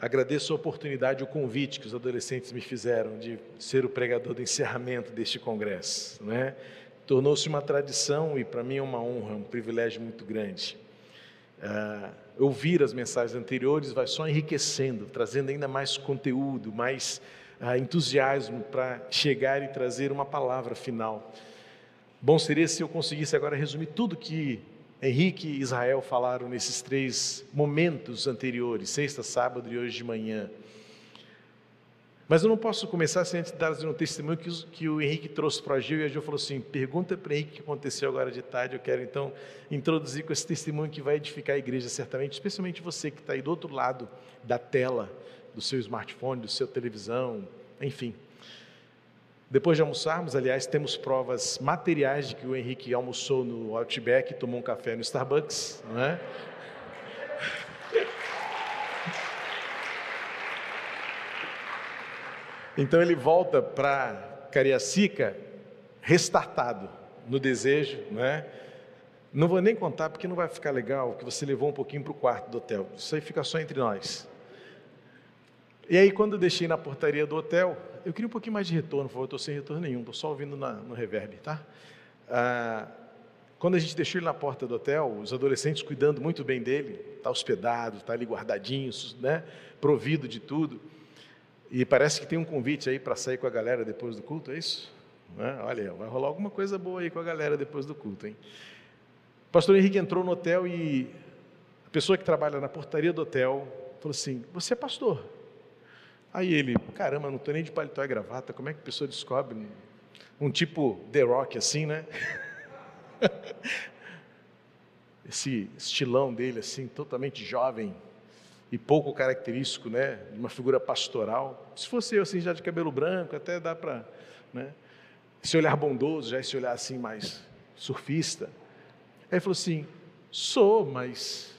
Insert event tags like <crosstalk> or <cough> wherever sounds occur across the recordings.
agradeço a oportunidade, o convite que os adolescentes me fizeram de ser o pregador do encerramento deste congresso. Né? Tornou-se uma tradição e para mim é uma honra, um privilégio muito grande. Uh, ouvir as mensagens anteriores vai só enriquecendo, trazendo ainda mais conteúdo, mais uh, entusiasmo para chegar e trazer uma palavra final. Bom seria se eu conseguisse agora resumir tudo que Henrique e Israel falaram nesses três momentos anteriores, sexta, sábado e hoje de manhã. Mas eu não posso começar sem antes dar um testemunho que, que o Henrique trouxe para a Gil e a Gil falou assim: pergunta para o Henrique o que aconteceu agora de tarde. Eu quero então introduzir com esse testemunho que vai edificar a igreja, certamente, especialmente você que está aí do outro lado da tela, do seu smartphone, do seu televisão, enfim. Depois de almoçarmos, aliás, temos provas materiais de que o Henrique almoçou no Outback e tomou um café no Starbucks, não é? <laughs> Então ele volta para Cariacica restartado no desejo, não é? Não vou nem contar porque não vai ficar legal que você levou um pouquinho para o quarto do hotel. Isso aí fica só entre nós. E aí, quando eu deixei na portaria do hotel, eu queria um pouquinho mais de retorno, por favor, eu estou sem retorno nenhum, estou só ouvindo na, no reverb, tá? Ah, quando a gente deixou ele na porta do hotel, os adolescentes cuidando muito bem dele, está hospedado, está ali guardadinho, né? provido de tudo. E parece que tem um convite aí para sair com a galera depois do culto, é isso? É? Olha, vai rolar alguma coisa boa aí com a galera depois do culto, hein? O pastor Henrique entrou no hotel e a pessoa que trabalha na portaria do hotel falou assim: Você é pastor? Aí ele, caramba, não estou nem de paletó e gravata, como é que a pessoa descobre um tipo The Rock assim, né? <laughs> Esse estilão dele assim, totalmente jovem e pouco característico, né, uma figura pastoral. Se fosse eu assim já de cabelo branco, até dá para, né? Esse olhar bondoso, já esse olhar assim mais surfista. Aí ele falou assim: "Sou, mas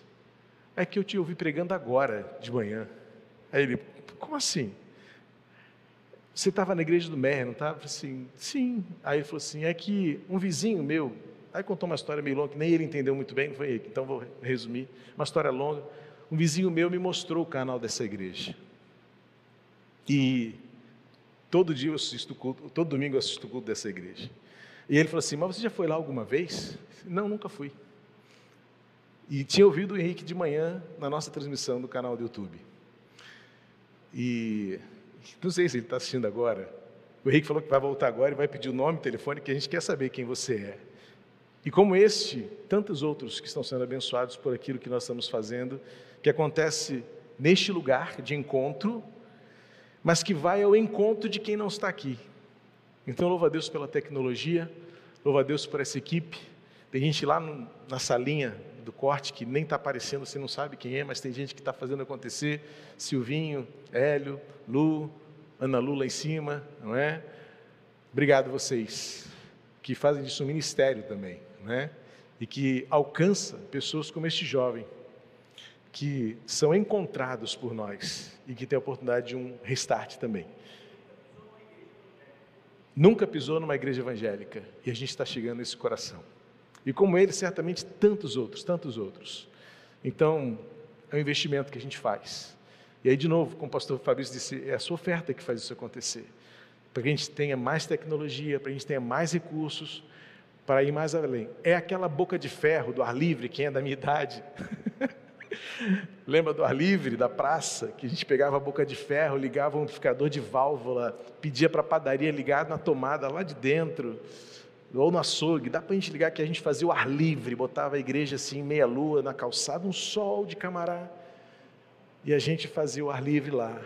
é que eu te ouvi pregando agora de manhã". Aí ele, como assim? Você estava na igreja do Mer, não estava? assim, sim. Aí ele falou assim, é que um vizinho meu, aí contou uma história meio longa, que nem ele entendeu muito bem, foi ele, então vou resumir, uma história longa. Um vizinho meu me mostrou o canal dessa igreja. E todo dia eu assisto culto, todo domingo eu assisto o culto dessa igreja. E ele falou assim, mas você já foi lá alguma vez? Não, nunca fui. E tinha ouvido o Henrique de manhã na nossa transmissão do canal do YouTube. E não sei se ele está assistindo agora. O Henrique falou que vai voltar agora e vai pedir o nome e telefone, que a gente quer saber quem você é. E como este, tantos outros que estão sendo abençoados por aquilo que nós estamos fazendo, que acontece neste lugar de encontro, mas que vai ao encontro de quem não está aqui. Então, louva a Deus pela tecnologia, louva a Deus por essa equipe. Tem gente lá no, na salinha do corte que nem está aparecendo, você não sabe quem é, mas tem gente que está fazendo acontecer. Silvinho, Hélio, Lu, Ana Lu lá em cima, não é? Obrigado vocês que fazem disso um ministério também, não é? E que alcança pessoas como este jovem, que são encontrados por nós e que tem a oportunidade de um restart também. Nunca pisou numa igreja evangélica e a gente está chegando nesse coração. E como ele, certamente tantos outros, tantos outros. Então, é um investimento que a gente faz. E aí, de novo, como o pastor Fabrício disse, é a sua oferta que faz isso acontecer. Para que a gente tenha mais tecnologia, para que a gente tenha mais recursos, para ir mais além. É aquela boca de ferro do ar livre, quem é da minha idade. <laughs> Lembra do ar livre, da praça, que a gente pegava a boca de ferro, ligava um amplificador de válvula, pedia para a padaria ligar na tomada lá de dentro ou no açougue, dá para a gente ligar que a gente fazia o ar livre, botava a igreja assim, meia lua, na calçada, um sol de camará, e a gente fazia o ar livre lá.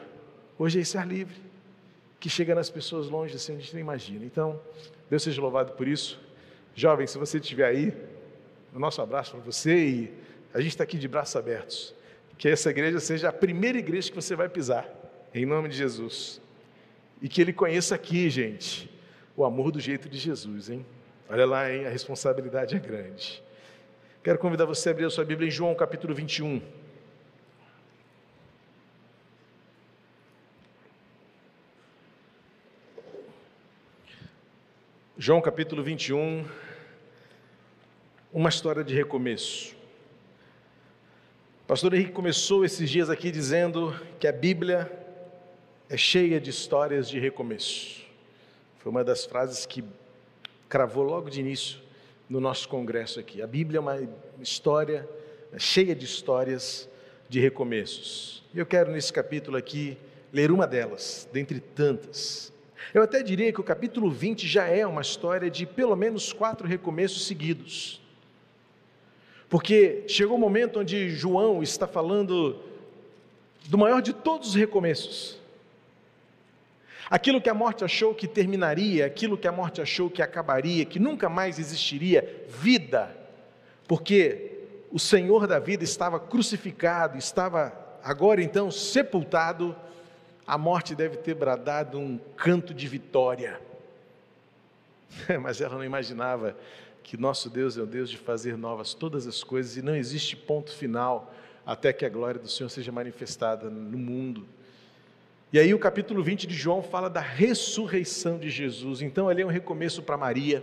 Hoje é esse ar livre, que chega nas pessoas longe, assim, a gente nem imagina. Então, Deus seja louvado por isso. Jovem, se você estiver aí, o nosso abraço para você e a gente está aqui de braços abertos. Que essa igreja seja a primeira igreja que você vai pisar, em nome de Jesus. E que Ele conheça aqui, gente, o amor do jeito de Jesus, hein? Olha lá, hein? A responsabilidade é grande. Quero convidar você a abrir a sua Bíblia em João capítulo 21. João capítulo 21, uma história de recomeço. Pastor Henrique começou esses dias aqui dizendo que a Bíblia é cheia de histórias de recomeço. Foi uma das frases que cravou logo de início no nosso congresso aqui. A Bíblia é uma história cheia de histórias de recomeços. E eu quero nesse capítulo aqui ler uma delas, dentre tantas. Eu até diria que o capítulo 20 já é uma história de pelo menos quatro recomeços seguidos. Porque chegou o um momento onde João está falando do maior de todos os recomeços. Aquilo que a morte achou que terminaria, aquilo que a morte achou que acabaria, que nunca mais existiria, vida. Porque o Senhor da vida estava crucificado, estava agora então sepultado, a morte deve ter bradado um canto de vitória. <laughs> Mas ela não imaginava que nosso Deus é o Deus de fazer novas todas as coisas e não existe ponto final até que a glória do Senhor seja manifestada no mundo. E aí o capítulo 20 de João fala da ressurreição de Jesus. Então ali é um recomeço para Maria,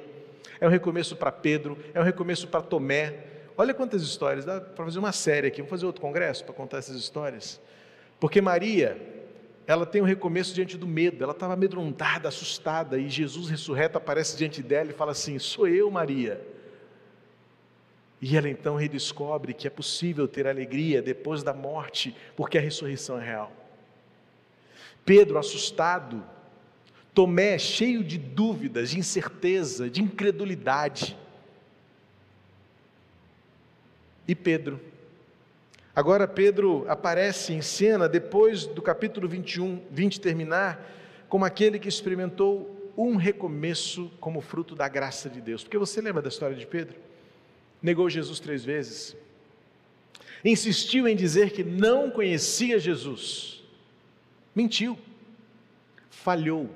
é um recomeço para Pedro, é um recomeço para Tomé, Olha quantas histórias, dá para fazer uma série aqui, vamos fazer outro congresso para contar essas histórias. Porque Maria, ela tem um recomeço diante do medo, ela estava amedrontada, assustada, e Jesus ressurreto aparece diante dela e fala assim: Sou eu, Maria. E ela então redescobre que é possível ter alegria depois da morte, porque a ressurreição é real. Pedro, assustado, Tomé, cheio de dúvidas, de incerteza, de incredulidade e Pedro. Agora Pedro aparece em cena depois do capítulo 21, 20 terminar, como aquele que experimentou um recomeço como fruto da graça de Deus. Porque você lembra da história de Pedro? Negou Jesus três vezes. Insistiu em dizer que não conhecia Jesus. Mentiu. Falhou.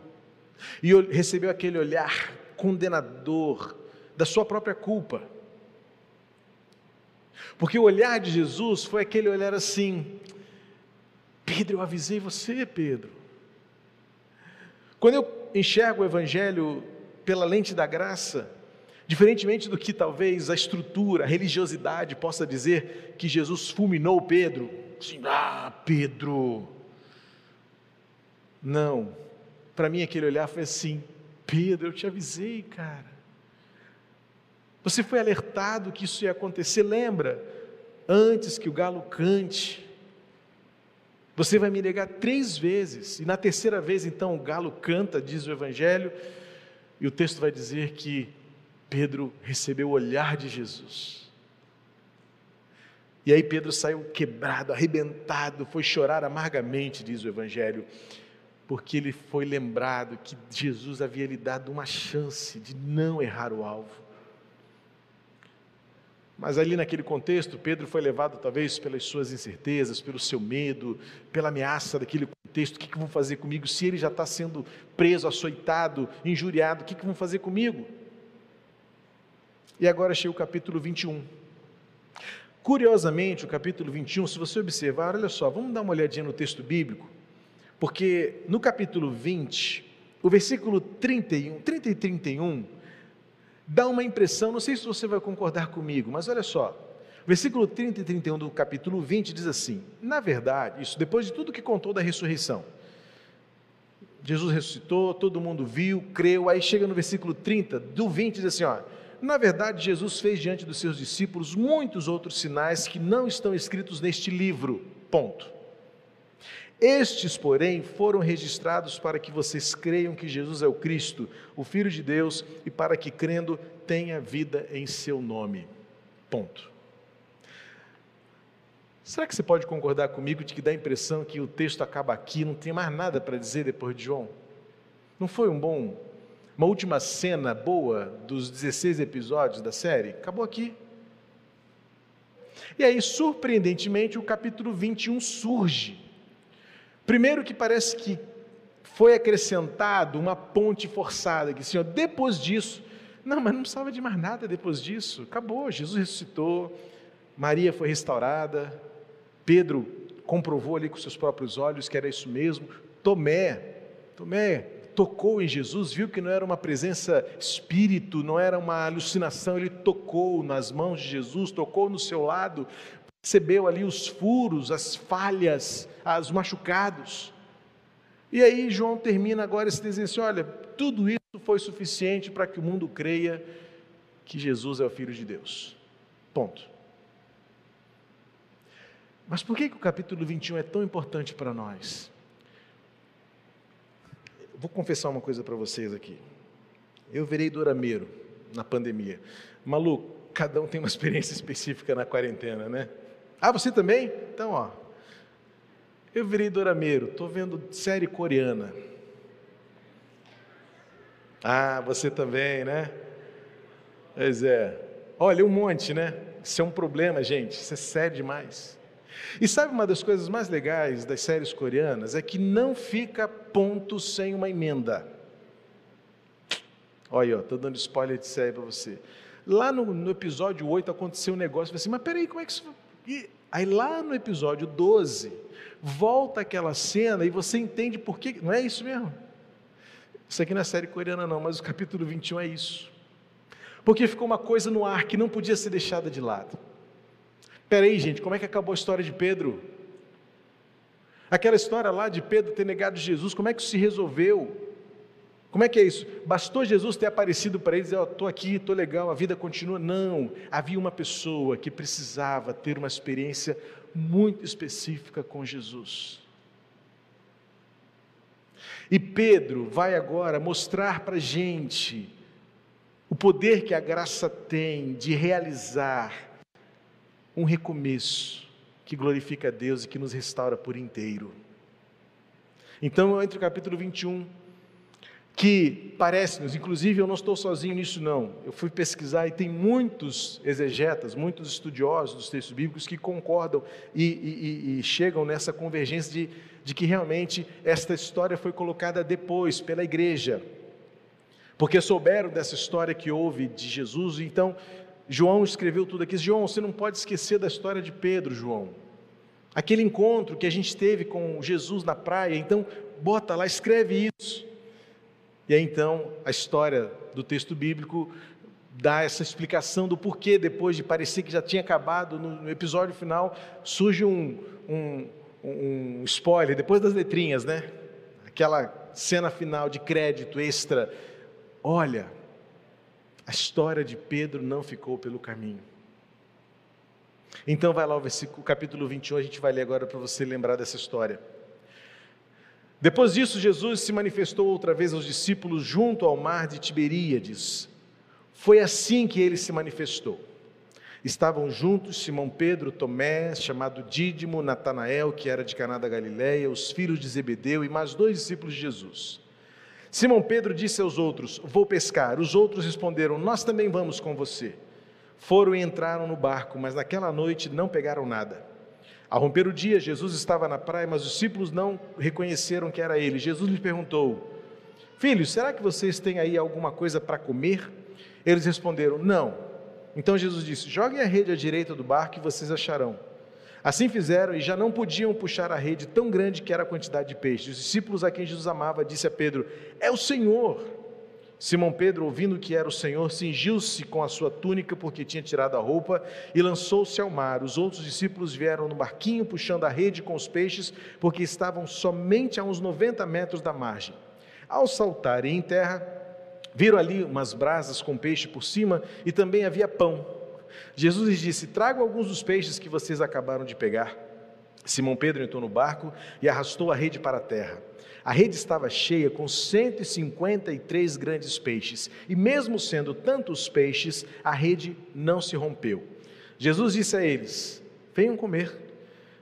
E recebeu aquele olhar condenador da sua própria culpa. Porque o olhar de Jesus foi aquele olhar assim: Pedro, eu avisei você, Pedro. Quando eu enxergo o Evangelho pela lente da graça, diferentemente do que talvez a estrutura, a religiosidade possa dizer que Jesus fulminou Pedro, assim, ah, Pedro. Não, para mim aquele olhar foi assim: Pedro, eu te avisei, cara. Você foi alertado que isso ia acontecer, lembra? Antes que o galo cante, você vai me negar três vezes, e na terceira vez, então, o galo canta, diz o Evangelho, e o texto vai dizer que Pedro recebeu o olhar de Jesus. E aí Pedro saiu quebrado, arrebentado, foi chorar amargamente, diz o Evangelho, porque ele foi lembrado que Jesus havia lhe dado uma chance de não errar o alvo. Mas ali naquele contexto, Pedro foi levado talvez pelas suas incertezas, pelo seu medo, pela ameaça daquele contexto: o que, que vão fazer comigo? Se ele já está sendo preso, açoitado, injuriado, o que, que vão fazer comigo? E agora chega o capítulo 21. Curiosamente, o capítulo 21, se você observar, olha só, vamos dar uma olhadinha no texto bíblico, porque no capítulo 20, o versículo 31, 30 e 31, dá uma impressão, não sei se você vai concordar comigo, mas olha só. Versículo 30 e 31 do capítulo 20 diz assim: Na verdade, isso depois de tudo que contou da ressurreição. Jesus ressuscitou, todo mundo viu, creu, aí chega no versículo 30 do 20 diz assim, ó: Na verdade, Jesus fez diante dos seus discípulos muitos outros sinais que não estão escritos neste livro. Ponto. Estes, porém, foram registrados para que vocês creiam que Jesus é o Cristo, o Filho de Deus, e para que, crendo, tenha vida em seu nome. Ponto. Será que você pode concordar comigo de que dá a impressão que o texto acaba aqui, não tem mais nada para dizer depois de João? Não foi um bom, uma última cena boa dos 16 episódios da série? Acabou aqui. E aí, surpreendentemente, o capítulo 21 surge Primeiro que parece que foi acrescentado uma ponte forçada, que Senhor, depois disso, não, mas não precisava de mais nada depois disso, acabou, Jesus ressuscitou, Maria foi restaurada, Pedro comprovou ali com seus próprios olhos que era isso mesmo, Tomé, Tomé tocou em Jesus, viu que não era uma presença espírito, não era uma alucinação, ele tocou nas mãos de Jesus, tocou no seu lado, percebeu ali os furos, as falhas, os machucados. E aí João termina agora esse desenho assim, olha, tudo isso foi suficiente para que o mundo creia que Jesus é o Filho de Deus. Ponto. Mas por que, que o capítulo 21 é tão importante para nós? Vou confessar uma coisa para vocês aqui. Eu virei dorameiro na pandemia. Maluco, cada um tem uma experiência <laughs> específica na quarentena, né? Ah, você também? Então, ó. Eu virei dorameiro, estou vendo série coreana. Ah, você também, né? Pois é. Olha, um monte, né? Isso é um problema, gente. Isso é sério demais. E sabe uma das coisas mais legais das séries coreanas? É que não fica ponto sem uma emenda. Olha, estou dando spoiler de série para você. Lá no, no, episódio 8 aconteceu um negócio, assim, mas peraí, como é que isso... E aí lá no episódio 12, volta aquela cena e você entende por que... Não é isso mesmo? Isso aqui não é série coreana não, mas o capítulo 21 é isso. Porque ficou uma coisa no ar que não podia ser deixada de lado. Peraí, gente, como é que acabou a história de Pedro? Aquela história lá de Pedro ter negado Jesus, como é que isso se resolveu? Como é que é isso? Bastou Jesus ter aparecido para eles e dizer, oh, estou aqui, estou legal, a vida continua? Não, havia uma pessoa que precisava ter uma experiência muito específica com Jesus. E Pedro vai agora mostrar para a gente o poder que a graça tem de realizar um recomeço que glorifica a Deus e que nos restaura por inteiro. Então, entre o capítulo 21 que parece-nos, inclusive eu não estou sozinho nisso não, eu fui pesquisar e tem muitos exegetas, muitos estudiosos dos textos bíblicos que concordam e, e, e chegam nessa convergência de, de que realmente esta história foi colocada depois pela igreja, porque souberam dessa história que houve de Jesus, então João escreveu tudo aqui, João, você não pode esquecer da história de Pedro, João, aquele encontro que a gente teve com Jesus na praia, então bota lá, escreve isso, e aí então a história do texto bíblico dá essa explicação do porquê, depois de parecer que já tinha acabado, no, episódio final surge um, um, um spoiler, depois das letrinhas, né? Aquela cena final de crédito extra. Olha, a história de Pedro não ficou pelo caminho. Então vai lá o versículo, capítulo 21, a gente vai ler agora para você lembrar dessa história. Depois disso, Jesus se manifestou outra vez aos discípulos junto ao mar de Tiberíades. Foi assim que ele se manifestou. Estavam juntos Simão Pedro, Tomé, chamado Dídimo, Natanael, que era de Caná da Galileia, os filhos de Zebedeu e mais dois discípulos de Jesus. Simão Pedro disse aos outros: Vou pescar. Os outros responderam: Nós também vamos com você. Foram e entraram no barco, mas naquela noite não pegaram nada. Ao romper o dia, Jesus estava na praia, mas os discípulos não reconheceram que era ele. Jesus lhe perguntou: Filhos, será que vocês têm aí alguma coisa para comer? Eles responderam: Não. Então Jesus disse: Joguem a rede à direita do barco e vocês acharão. Assim fizeram e já não podiam puxar a rede tão grande que era a quantidade de peixes. Os discípulos a quem Jesus amava disse a Pedro: É o Senhor. Simão Pedro, ouvindo que era o Senhor, cingiu-se com a sua túnica, porque tinha tirado a roupa, e lançou-se ao mar. Os outros discípulos vieram no barquinho, puxando a rede com os peixes, porque estavam somente a uns 90 metros da margem. Ao saltarem em terra, viram ali umas brasas com peixe por cima, e também havia pão. Jesus lhes disse: Trago alguns dos peixes que vocês acabaram de pegar. Simão Pedro entrou no barco e arrastou a rede para a terra a rede estava cheia com 153 grandes peixes, e mesmo sendo tantos peixes, a rede não se rompeu. Jesus disse a eles: Venham comer.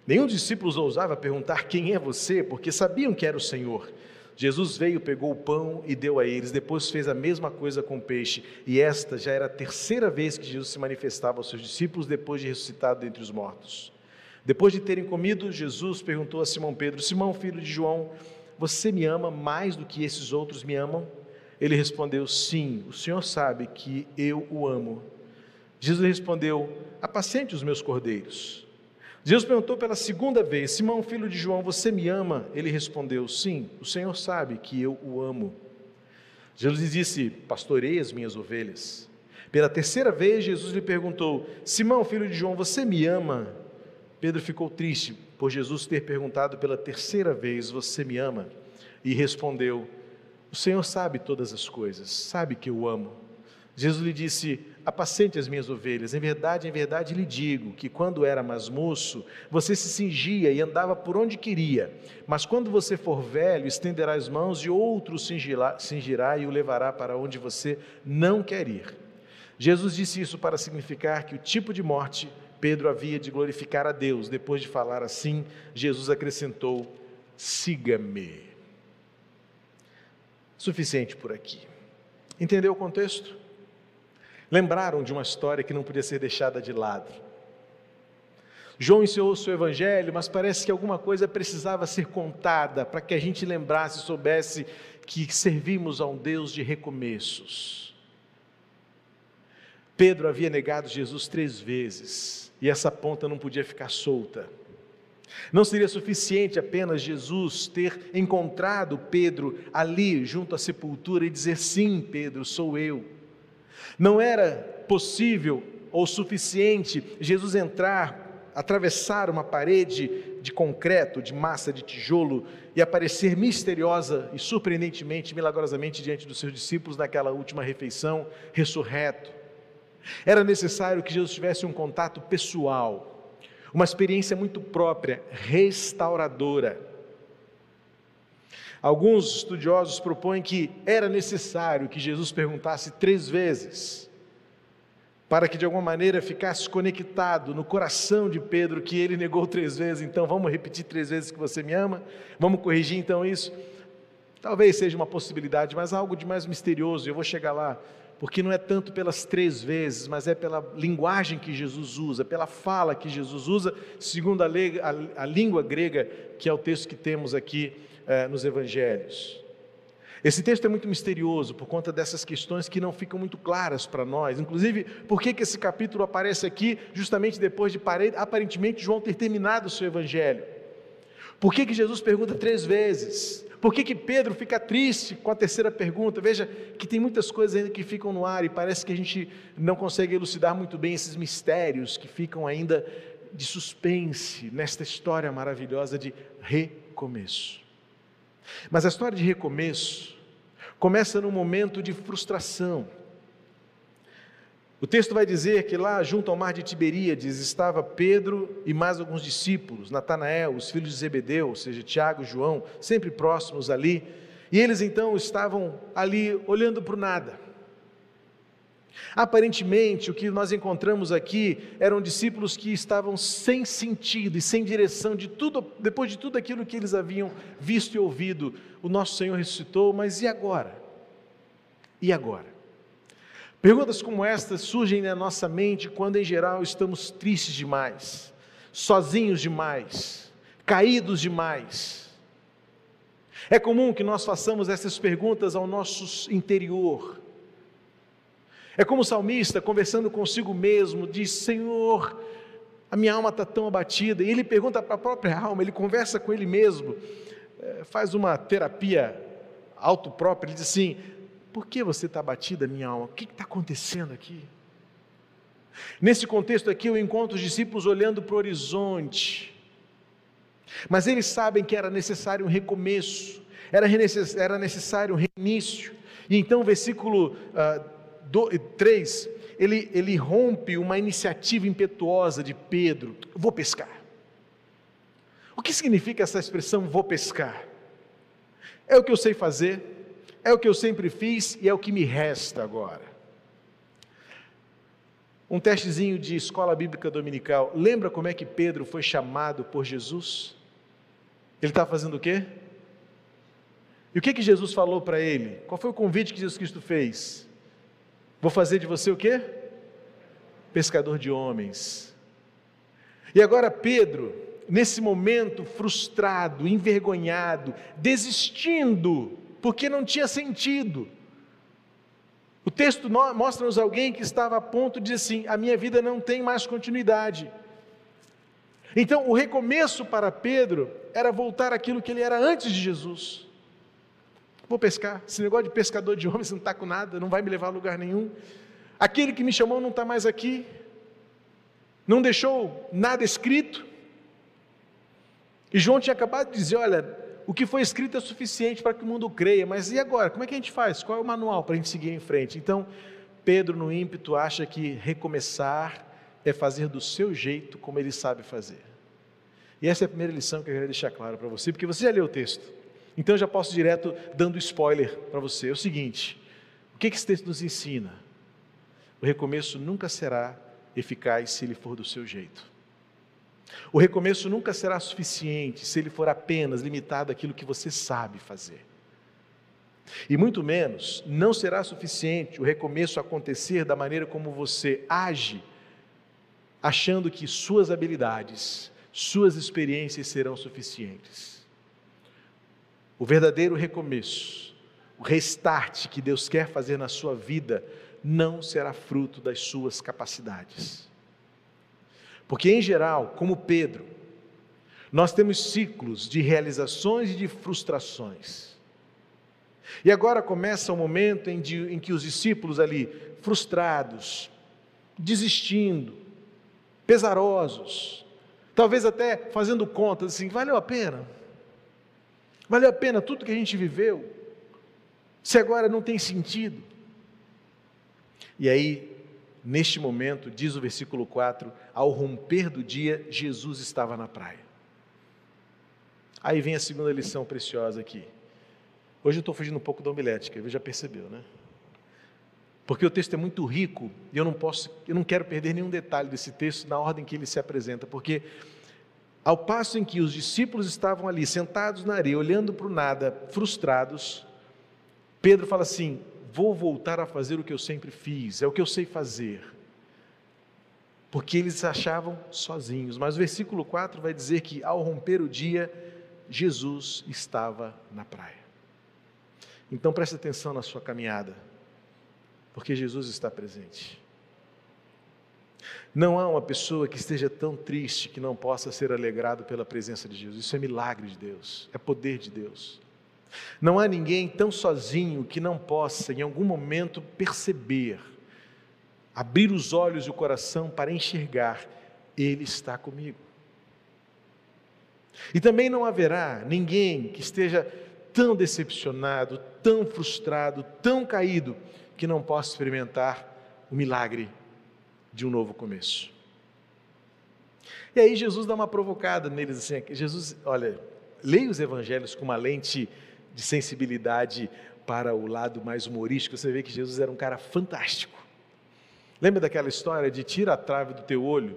Nenhum dos discípulos ousava perguntar quem é você, porque sabiam que era o Senhor. Jesus veio, pegou o pão e deu a eles, depois fez a mesma coisa com o peixe, e esta já era a terceira vez que Jesus se manifestava aos seus discípulos depois de ressuscitado dentre os mortos. Depois de terem comido, Jesus perguntou a Simão Pedro: Simão, filho de João, você me ama mais do que esses outros me amam? Ele respondeu: Sim, o Senhor sabe que eu o amo. Jesus respondeu: Apacente os meus cordeiros. Jesus perguntou pela segunda vez: Simão, filho de João, você me ama? Ele respondeu: Sim, o Senhor sabe que eu o amo. Jesus disse: Pastorei as minhas ovelhas. Pela terceira vez, Jesus lhe perguntou: Simão, filho de João, você me ama? Pedro ficou triste por Jesus ter perguntado pela terceira vez: Você me ama? E respondeu: O Senhor sabe todas as coisas, sabe que eu amo. Jesus lhe disse: Apacente as minhas ovelhas. Em verdade, em verdade lhe digo que quando era mais moço, você se cingia e andava por onde queria. Mas quando você for velho, estenderá as mãos e outro cingirá, cingirá e o levará para onde você não quer ir. Jesus disse isso para significar que o tipo de morte Pedro havia de glorificar a Deus. Depois de falar assim, Jesus acrescentou: Siga-me. Suficiente por aqui. Entendeu o contexto? lembraram de uma história que não podia ser deixada de lado. João ensinou o seu evangelho, mas parece que alguma coisa precisava ser contada para que a gente lembrasse, soubesse que servimos a um Deus de recomeços. Pedro havia negado Jesus três vezes e essa ponta não podia ficar solta. Não seria suficiente apenas Jesus ter encontrado Pedro ali junto à sepultura e dizer: Sim, Pedro, sou eu. Não era possível ou suficiente Jesus entrar, atravessar uma parede de concreto, de massa, de tijolo e aparecer misteriosa e surpreendentemente, milagrosamente diante dos seus discípulos naquela última refeição, ressurreto. Era necessário que Jesus tivesse um contato pessoal, uma experiência muito própria, restauradora Alguns estudiosos propõem que era necessário que Jesus perguntasse três vezes, para que de alguma maneira ficasse conectado no coração de Pedro que ele negou três vezes. Então vamos repetir três vezes que você me ama? Vamos corrigir então isso? Talvez seja uma possibilidade, mas algo de mais misterioso, eu vou chegar lá, porque não é tanto pelas três vezes, mas é pela linguagem que Jesus usa, pela fala que Jesus usa, segundo a, a, a língua grega, que é o texto que temos aqui eh, nos evangelhos. Esse texto é muito misterioso por conta dessas questões que não ficam muito claras para nós. Inclusive, por que, que esse capítulo aparece aqui justamente depois de aparentemente João ter terminado o seu evangelho? Por que, que Jesus pergunta três vezes? Por que, que Pedro fica triste com a terceira pergunta? Veja que tem muitas coisas ainda que ficam no ar e parece que a gente não consegue elucidar muito bem esses mistérios que ficam ainda de suspense nesta história maravilhosa de recomeço. Mas a história de recomeço começa num momento de frustração. O texto vai dizer que lá junto ao mar de Tiberíades estava Pedro e mais alguns discípulos, Natanael, os filhos de Zebedeu, ou seja, Tiago e João, sempre próximos ali, e eles então estavam ali olhando para o nada. Aparentemente, o que nós encontramos aqui eram discípulos que estavam sem sentido e sem direção de tudo, depois de tudo aquilo que eles haviam visto e ouvido. O nosso Senhor ressuscitou, mas e agora? E agora? Perguntas como estas surgem na nossa mente quando, em geral, estamos tristes demais, sozinhos demais, caídos demais. É comum que nós façamos essas perguntas ao nosso interior é como o salmista conversando consigo mesmo, diz: Senhor, a minha alma está tão abatida. E ele pergunta para a própria alma, ele conversa com ele mesmo, é, faz uma terapia autoprópria. Ele diz assim: Por que você está abatida, minha alma? O que está acontecendo aqui? Nesse contexto aqui, eu encontro os discípulos olhando para o horizonte, mas eles sabem que era necessário um recomeço, era necessário um reinício. E então, o versículo uh, 3, ele, ele rompe uma iniciativa impetuosa de Pedro: vou pescar. O que significa essa expressão vou pescar? É o que eu sei fazer, é o que eu sempre fiz e é o que me resta agora. Um testezinho de escola bíblica dominical. Lembra como é que Pedro foi chamado por Jesus? Ele está fazendo o quê? E o que, que Jesus falou para ele? Qual foi o convite que Jesus Cristo fez? Vou fazer de você o quê? Pescador de homens. E agora Pedro, nesse momento frustrado, envergonhado, desistindo, porque não tinha sentido. O texto mostra-nos alguém que estava a ponto de dizer assim: a minha vida não tem mais continuidade. Então, o recomeço para Pedro era voltar àquilo que ele era antes de Jesus. Vou pescar. Esse negócio de pescador de homens não está com nada, não vai me levar a lugar nenhum. Aquele que me chamou não está mais aqui, não deixou nada escrito, E João tinha acabado de dizer: olha, o que foi escrito é suficiente para que o mundo creia, mas e agora? Como é que a gente faz? Qual é o manual para a gente seguir em frente? Então, Pedro, no ímpeto, acha que recomeçar é fazer do seu jeito como ele sabe fazer. E essa é a primeira lição que eu queria deixar claro para você, porque você já leu o texto. Então eu já posso direto dando spoiler para você. É o seguinte: o que esse texto nos ensina? O recomeço nunca será eficaz se ele for do seu jeito. O recomeço nunca será suficiente se ele for apenas limitado àquilo que você sabe fazer. E muito menos, não será suficiente o recomeço acontecer da maneira como você age, achando que suas habilidades, suas experiências serão suficientes. O verdadeiro recomeço, o restart que Deus quer fazer na sua vida, não será fruto das suas capacidades. Porque, em geral, como Pedro, nós temos ciclos de realizações e de frustrações. E agora começa o momento em, de, em que os discípulos ali, frustrados, desistindo, pesarosos, talvez até fazendo contas assim: valeu a pena? Valeu a pena tudo que a gente viveu? Se agora não tem sentido? E aí Neste momento, diz o versículo 4, ao romper do dia, Jesus estava na praia. Aí vem a segunda lição preciosa aqui. Hoje eu estou fugindo um pouco da homilética, já percebeu, né? Porque o texto é muito rico e eu não posso, eu não quero perder nenhum detalhe desse texto na ordem que ele se apresenta, porque ao passo em que os discípulos estavam ali sentados na areia, olhando para o nada, frustrados, Pedro fala assim: vou voltar a fazer o que eu sempre fiz, é o que eu sei fazer. Porque eles achavam sozinhos, mas o versículo 4 vai dizer que ao romper o dia, Jesus estava na praia. Então preste atenção na sua caminhada, porque Jesus está presente. Não há uma pessoa que esteja tão triste que não possa ser alegrado pela presença de Jesus. Isso é milagre de Deus, é poder de Deus. Não há ninguém tão sozinho que não possa, em algum momento, perceber, abrir os olhos e o coração para enxergar: Ele está comigo. E também não haverá ninguém que esteja tão decepcionado, tão frustrado, tão caído, que não possa experimentar o milagre de um novo começo. E aí Jesus dá uma provocada neles assim, Jesus, olha, leia os evangelhos com uma lente de sensibilidade para o lado mais humorístico, você vê que Jesus era um cara fantástico. Lembra daquela história de tira a trave do teu olho,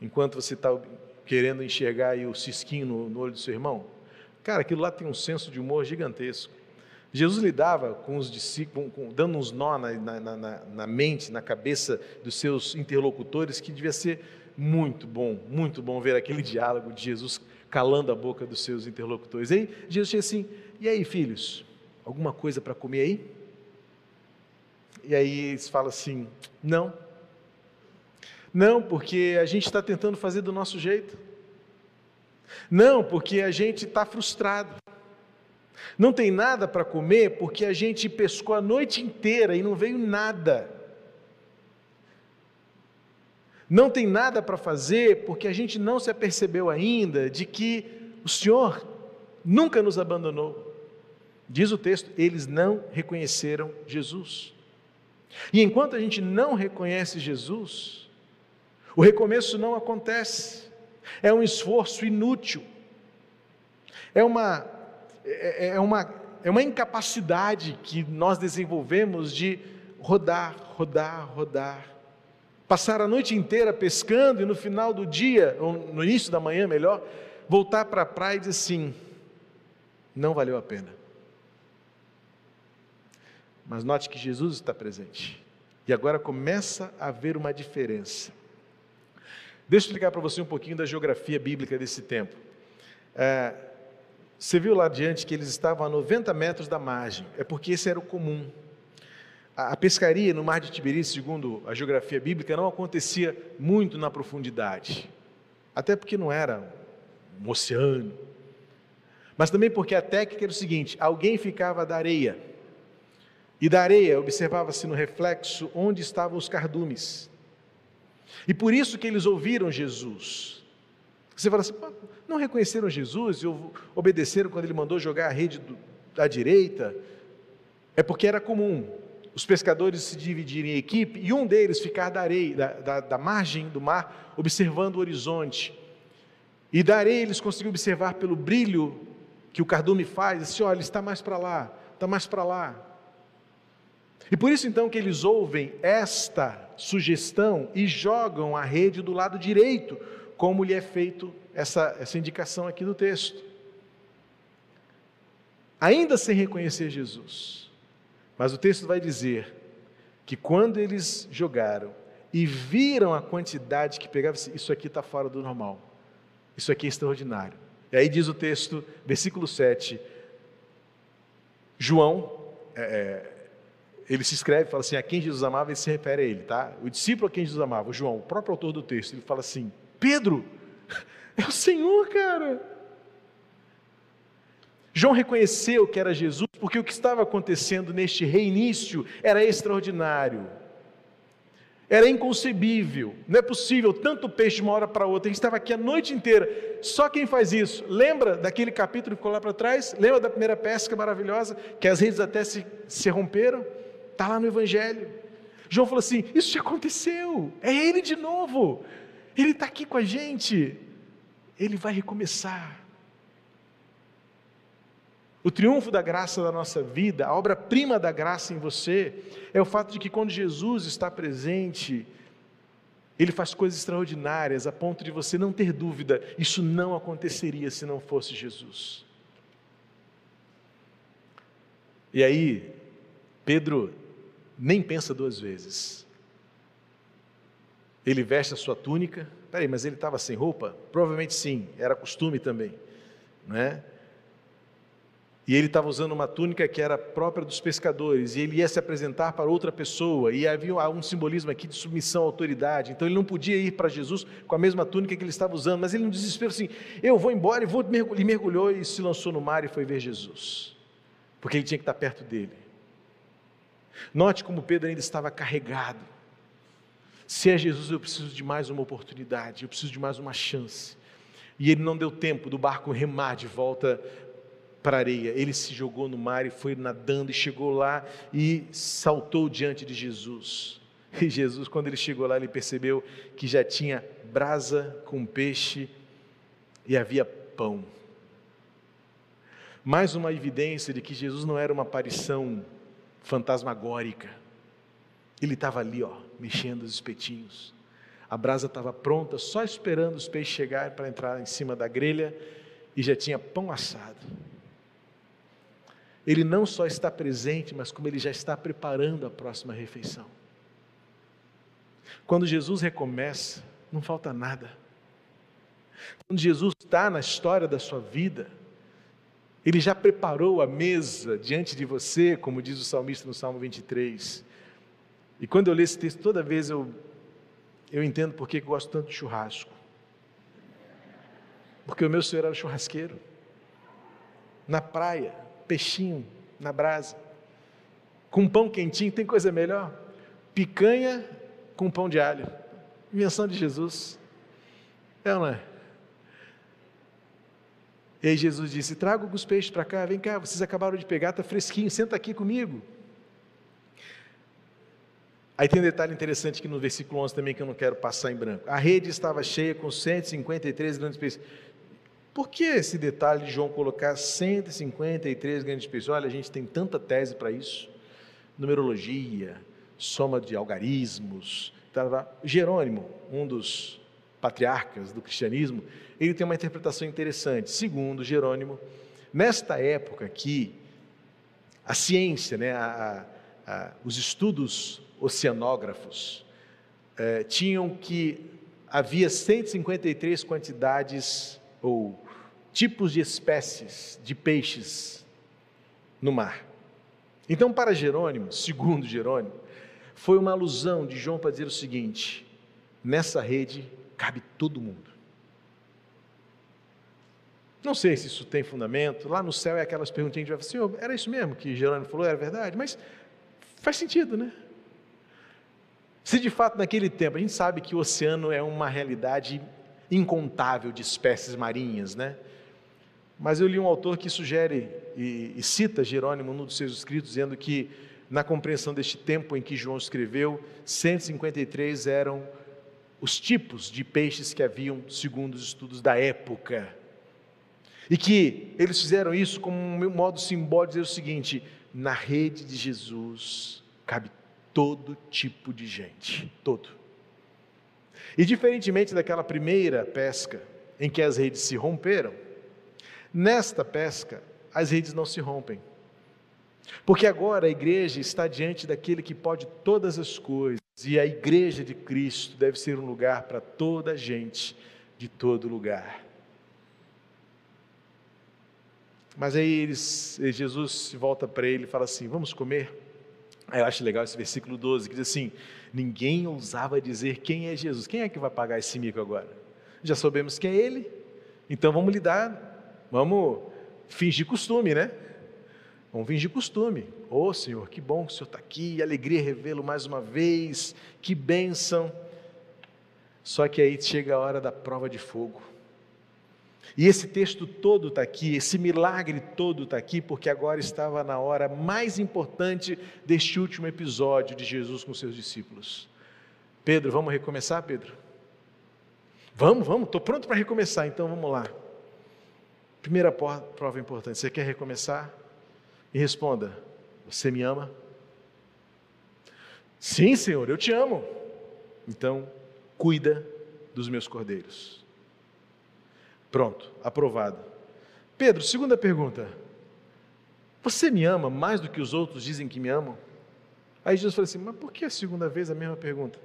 enquanto você está querendo enxergar o cisquinho no, no olho do seu irmão? Cara, aquilo lá tem um senso de humor gigantesco. Jesus lidava com os discípulos, dando uns nó na, na, na, na, mente, na cabeça dos seus interlocutores, que devia ser muito bom, muito bom ver aquele <laughs> diálogo de Jesus calando a boca dos seus interlocutores. E aí, Jesus tinha assim: e aí, filhos, alguma coisa para comer aí? E aí eles falam assim: não. Não, porque a gente está tentando fazer do nosso jeito. Não, porque a gente está frustrado. Não tem nada para comer porque a gente pescou a noite inteira e não veio nada. Não tem nada para fazer porque a gente não se apercebeu ainda de que o Senhor nunca nos abandonou. Diz o texto, eles não reconheceram Jesus. E enquanto a gente não reconhece Jesus, o recomeço não acontece. É um esforço inútil. É uma, é, é uma, é uma incapacidade que nós desenvolvemos de rodar, rodar, rodar passar a noite inteira pescando e no final do dia, ou no início da manhã, melhor, voltar para a praia e dizer assim: não valeu a pena. Mas note que Jesus está presente. E agora começa a haver uma diferença. Deixa eu explicar para você um pouquinho da geografia bíblica desse tempo. É, você viu lá adiante que eles estavam a 90 metros da margem, é porque esse era o comum. A pescaria no mar de Tiberíades, segundo a geografia bíblica, não acontecia muito na profundidade. Até porque não era um oceano. Mas também porque a técnica era o seguinte: alguém ficava da areia. E da areia observava-se no reflexo onde estavam os cardumes. E por isso que eles ouviram Jesus. Você fala assim, não reconheceram Jesus e obedeceram quando ele mandou jogar a rede do, da direita? É porque era comum os pescadores se dividirem em equipe e um deles ficar da areia, da, da, da margem do mar, observando o horizonte. E da areia eles conseguiam observar pelo brilho que o cardume faz, assim, olha, está mais para lá, está mais para lá. E por isso então que eles ouvem esta sugestão e jogam a rede do lado direito, como lhe é feito essa, essa indicação aqui do texto. Ainda sem reconhecer Jesus. Mas o texto vai dizer que quando eles jogaram e viram a quantidade que pegava, isso aqui está fora do normal, isso aqui é extraordinário. E aí diz o texto, versículo 7, João, é, é, ele se escreve, fala assim, a quem Jesus amava, ele se refere a ele, tá? O discípulo a quem Jesus amava, o João, o próprio autor do texto, ele fala assim, Pedro, <laughs> é o Senhor, cara. João reconheceu que era Jesus porque o que estava acontecendo neste reinício era extraordinário. Era inconcebível, não é possível tanto peixe de uma hora para outra. Gente estava aqui a noite inteira. Só quem faz isso, lembra daquele capítulo que ficou lá para trás? Lembra da primeira pesca maravilhosa, que as redes até se, se romperam? Está lá no Evangelho. João falou assim: Isso já aconteceu, é Ele de novo. Ele está aqui com a gente, Ele vai recomeçar. O triunfo da graça da nossa vida, a obra-prima da graça em você, é o fato de que quando Jesus está presente, Ele faz coisas extraordinárias, a ponto de você não ter dúvida, isso não aconteceria se não fosse Jesus. E aí, Pedro nem pensa duas vezes. Ele veste a sua túnica. Peraí, mas ele estava sem roupa? Provavelmente sim, era costume também, não é? E ele estava usando uma túnica que era própria dos pescadores, e ele ia se apresentar para outra pessoa, e havia um simbolismo aqui de submissão à autoridade. Então ele não podia ir para Jesus com a mesma túnica que ele estava usando, mas ele, no desespero, assim: Eu vou embora e vou. Mergulhou e se lançou no mar e foi ver Jesus, porque ele tinha que estar perto dele. Note como Pedro ainda estava carregado se é Jesus, eu preciso de mais uma oportunidade, eu preciso de mais uma chance. E ele não deu tempo do barco remar de volta para a areia. Ele se jogou no mar e foi nadando e chegou lá e saltou diante de Jesus. E Jesus, quando ele chegou lá, ele percebeu que já tinha brasa com peixe e havia pão. Mais uma evidência de que Jesus não era uma aparição fantasmagórica. Ele estava ali, ó, mexendo os espetinhos. A brasa estava pronta, só esperando os peixes chegarem para entrar em cima da grelha e já tinha pão assado. Ele não só está presente, mas como ele já está preparando a próxima refeição. Quando Jesus recomeça, não falta nada. Quando Jesus está na história da sua vida, ele já preparou a mesa diante de você, como diz o salmista no Salmo 23. E quando eu leio esse texto, toda vez eu, eu entendo por que eu gosto tanto de churrasco. Porque o meu senhor era churrasqueiro. Na praia, peixinho na brasa. Com pão quentinho, tem coisa melhor? Picanha com pão de alho. Invenção de Jesus. É ou não é? E aí Jesus disse: Traga alguns peixes para cá, vem cá, vocês acabaram de pegar, está fresquinho, senta aqui comigo. Aí tem um detalhe interessante aqui no versículo 11 também que eu não quero passar em branco. A rede estava cheia com 153 grandes peixes. Por que esse detalhe de João colocar 153 grandes peixes? Olha, a gente tem tanta tese para isso. Numerologia, soma de algarismos. Tá Jerônimo, um dos patriarcas do cristianismo, ele tem uma interpretação interessante. Segundo Jerônimo, nesta época aqui, a ciência, né, a, a, os estudos oceanógrafos eh, tinham que havia 153 quantidades ou tipos de espécies de peixes no mar. Então, para Jerônimo, segundo Jerônimo, foi uma alusão de João para dizer o seguinte: nessa rede cabe todo mundo. Não sei se isso tem fundamento, lá no céu é aquelas perguntinhas que a gente vai Senhor, era isso mesmo que Jerônimo falou, era verdade? Mas faz sentido, né? Se de fato naquele tempo, a gente sabe que o oceano é uma realidade incontável de espécies marinhas, né? Mas eu li um autor que sugere e, e cita Jerônimo num dos seus escritos, dizendo que, na compreensão deste tempo em que João escreveu, 153 eram os tipos de peixes que haviam, segundo os estudos da época. E que eles fizeram isso como um modo simbólico de dizer o seguinte: na rede de Jesus cabe todo tipo de gente, todo. E diferentemente daquela primeira pesca, em que as redes se romperam, nesta pesca as redes não se rompem. Porque agora a igreja está diante daquele que pode todas as coisas, e a igreja de Cristo deve ser um lugar para toda a gente, de todo lugar. Mas aí eles, Jesus volta para ele e fala assim: Vamos comer? Aí eu acho legal esse versículo 12, que diz assim: Ninguém ousava dizer quem é Jesus. Quem é que vai pagar esse mico agora? Já sabemos quem é ele, então vamos lidar, vamos fingir costume, né? Vamos fingir costume. Ô oh, Senhor, que bom que o Senhor está aqui, alegria revê-lo mais uma vez, que bênção. Só que aí chega a hora da prova de fogo. E esse texto todo está aqui, esse milagre todo está aqui, porque agora estava na hora mais importante deste último episódio de Jesus com seus discípulos. Pedro, vamos recomeçar, Pedro? Vamos, vamos, estou pronto para recomeçar, então vamos lá. Primeira prova importante: você quer recomeçar? E responda: Você me ama? Sim, Senhor, eu te amo. Então, cuida dos meus cordeiros. Pronto, aprovado. Pedro, segunda pergunta. Você me ama mais do que os outros dizem que me amam? Aí Jesus falou assim: Mas por que a segunda vez a mesma pergunta?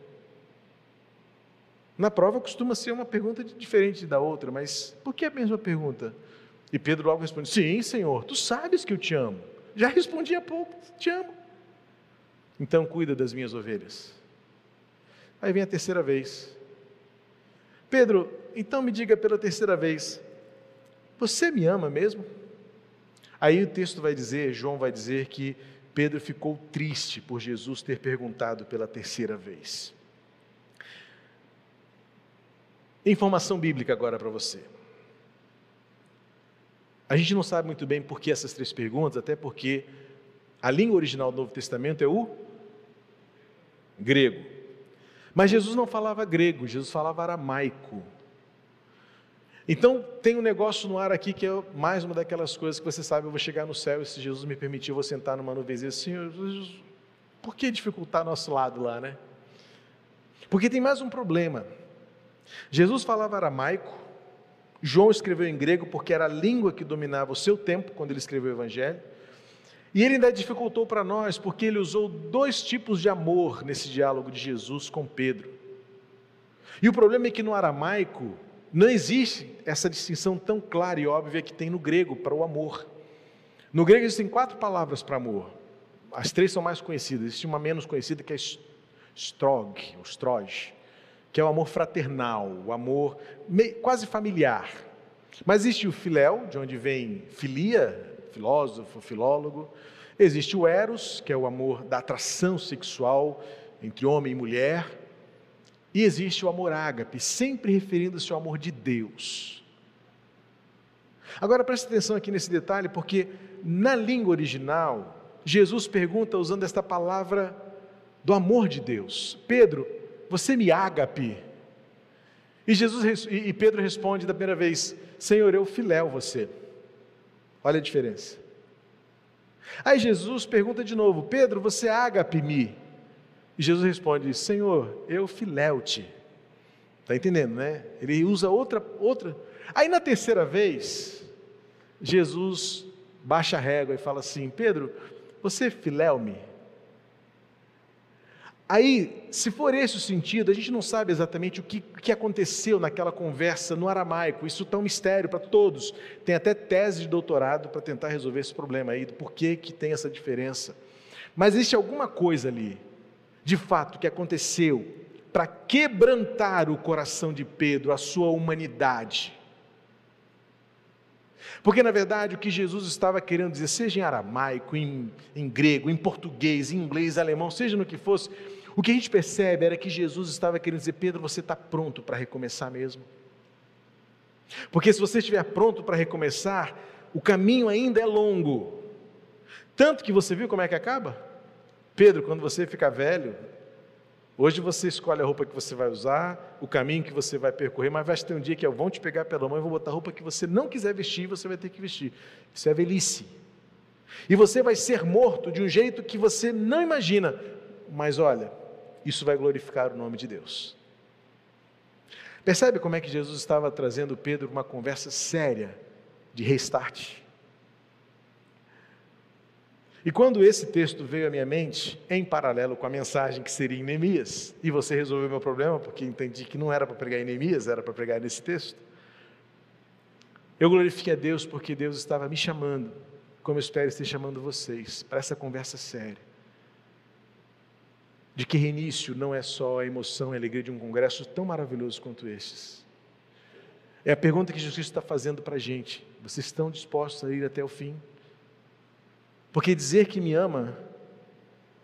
Na prova costuma ser uma pergunta diferente da outra, mas por que a mesma pergunta? E Pedro logo responde: Sim, Senhor, tu sabes que eu te amo. Já respondi há pouco: Te amo. Então cuida das minhas ovelhas. Aí vem a terceira vez. Pedro, então me diga pela terceira vez: Você me ama mesmo? Aí o texto vai dizer, João vai dizer que Pedro ficou triste por Jesus ter perguntado pela terceira vez. Informação bíblica agora para você. A gente não sabe muito bem por que essas três perguntas, até porque a língua original do Novo Testamento é o grego. Mas Jesus não falava grego, Jesus falava aramaico. Então, tem um negócio no ar aqui que é mais uma daquelas coisas que você sabe, eu vou chegar no céu e se Jesus me permitir, eu vou sentar numa nuvenzinha assim, por que dificultar nosso lado lá, né? Porque tem mais um problema. Jesus falava aramaico, João escreveu em grego porque era a língua que dominava o seu tempo quando ele escreveu o evangelho. E ele ainda dificultou para nós porque ele usou dois tipos de amor nesse diálogo de Jesus com Pedro. E o problema é que no aramaico não existe essa distinção tão clara e óbvia que tem no grego para o amor. No grego existem quatro palavras para amor. As três são mais conhecidas. Existe uma menos conhecida que é strog, ou que é o amor fraternal, o amor quase familiar. Mas existe o filéu, de onde vem filia, filósofo, filólogo. Existe o eros, que é o amor da atração sexual entre homem e mulher. E existe o amor ágape, sempre referindo-se ao amor de Deus. Agora preste atenção aqui nesse detalhe, porque na língua original, Jesus pergunta usando esta palavra do amor de Deus: Pedro, você me ágape? E, Jesus, e Pedro responde da primeira vez: Senhor, eu filéu você. Olha a diferença. Aí Jesus pergunta de novo: Pedro, você ágape-me? E Jesus responde: Senhor, eu filéu-te. Está entendendo, né? Ele usa outra, outra. Aí na terceira vez, Jesus baixa a régua e fala assim: Pedro, você filéu-me? Aí, se for esse o sentido, a gente não sabe exatamente o que, que aconteceu naquela conversa no aramaico, isso está um mistério para todos. Tem até tese de doutorado para tentar resolver esse problema aí, do porquê que tem essa diferença. Mas existe alguma coisa ali de fato que aconteceu para quebrantar o coração de Pedro, a sua humanidade. Porque na verdade o que Jesus estava querendo dizer, seja em aramaico, em, em grego, em português, em inglês, alemão, seja no que fosse, o que a gente percebe era que Jesus estava querendo dizer: Pedro, você está pronto para recomeçar mesmo? Porque se você estiver pronto para recomeçar, o caminho ainda é longo. Tanto que você viu como é que acaba? Pedro, quando você ficar velho, hoje você escolhe a roupa que você vai usar, o caminho que você vai percorrer, mas vai ter um dia que eu vou te pegar pela mão e vou botar a roupa que você não quiser vestir, você vai ter que vestir. Isso é velhice. E você vai ser morto de um jeito que você não imagina. Mas olha, isso vai glorificar o nome de Deus. Percebe como é que Jesus estava trazendo Pedro uma conversa séria de restart? E quando esse texto veio à minha mente, em paralelo com a mensagem que seria em Neemias, e você resolveu meu problema, porque entendi que não era para pregar em Neemias, era para pregar nesse texto, eu glorifiquei a Deus porque Deus estava me chamando, como eu espero estar chamando vocês, para essa conversa séria de que reinício não é só a emoção e a alegria de um congresso tão maravilhoso quanto estes. É a pergunta que Jesus está fazendo para a gente. Vocês estão dispostos a ir até o fim? Porque dizer que me ama,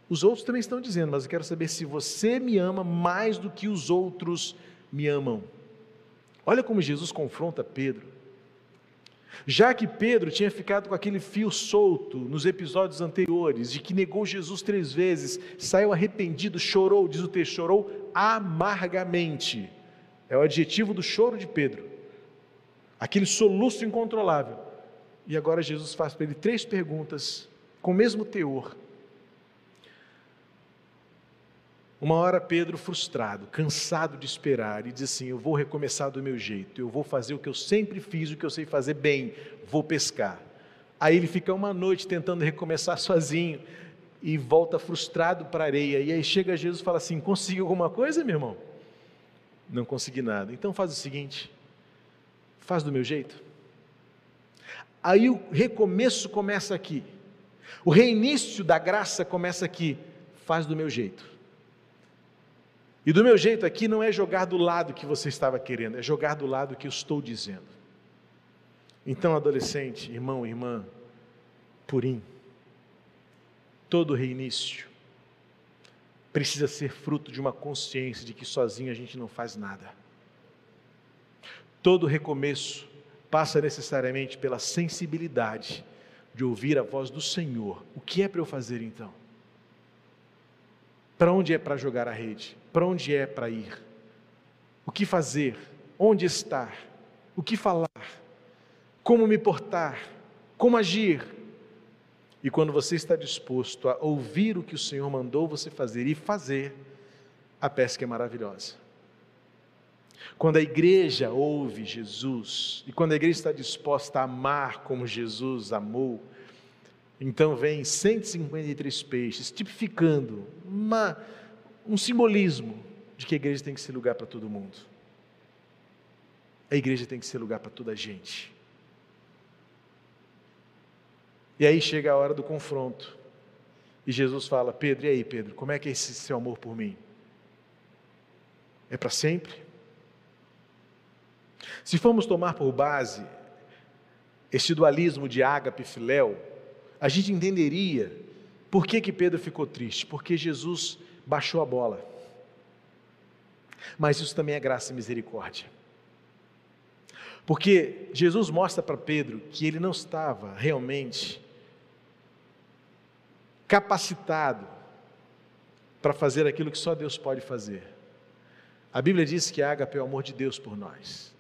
os outros também estão dizendo, mas eu quero saber se você me ama mais do que os outros me amam. Olha como Jesus confronta Pedro. Já que Pedro tinha ficado com aquele fio solto nos episódios anteriores, de que negou Jesus três vezes, saiu arrependido, chorou, diz o texto, chorou amargamente. É o adjetivo do choro de Pedro. Aquele soluço incontrolável. E agora Jesus faz para ele três perguntas com o mesmo teor. Uma hora Pedro, frustrado, cansado de esperar, e diz assim: Eu vou recomeçar do meu jeito, eu vou fazer o que eu sempre fiz, o que eu sei fazer bem, vou pescar. Aí ele fica uma noite tentando recomeçar sozinho e volta frustrado para a areia. E aí chega Jesus e fala assim: Conseguiu alguma coisa, meu irmão? Não consegui nada. Então faz o seguinte: faz do meu jeito. Aí o recomeço começa aqui, o reinício da graça começa aqui. Faz do meu jeito. E do meu jeito aqui não é jogar do lado que você estava querendo, é jogar do lado que eu estou dizendo. Então, adolescente, irmão, irmã, purim, todo reinício precisa ser fruto de uma consciência de que sozinho a gente não faz nada. Todo recomeço passa necessariamente pela sensibilidade de ouvir a voz do Senhor. O que é para eu fazer então? Para onde é para jogar a rede? Para onde é para ir? O que fazer? Onde estar? O que falar? Como me portar? Como agir? E quando você está disposto a ouvir o que o Senhor mandou você fazer e fazer, a pesca é maravilhosa. Quando a igreja ouve Jesus, e quando a igreja está disposta a amar como Jesus amou, então vem 153 peixes, tipificando uma, um simbolismo de que a igreja tem que ser lugar para todo mundo. A igreja tem que ser lugar para toda a gente. E aí chega a hora do confronto. E Jesus fala: Pedro, e aí, Pedro, como é que é esse seu amor por mim? É para sempre? Se formos tomar por base este dualismo de ágape e filéu, a gente entenderia por que, que Pedro ficou triste, porque Jesus baixou a bola. Mas isso também é graça e misericórdia. Porque Jesus mostra para Pedro que ele não estava realmente capacitado para fazer aquilo que só Deus pode fazer. A Bíblia diz que a ágape é o amor de Deus por nós.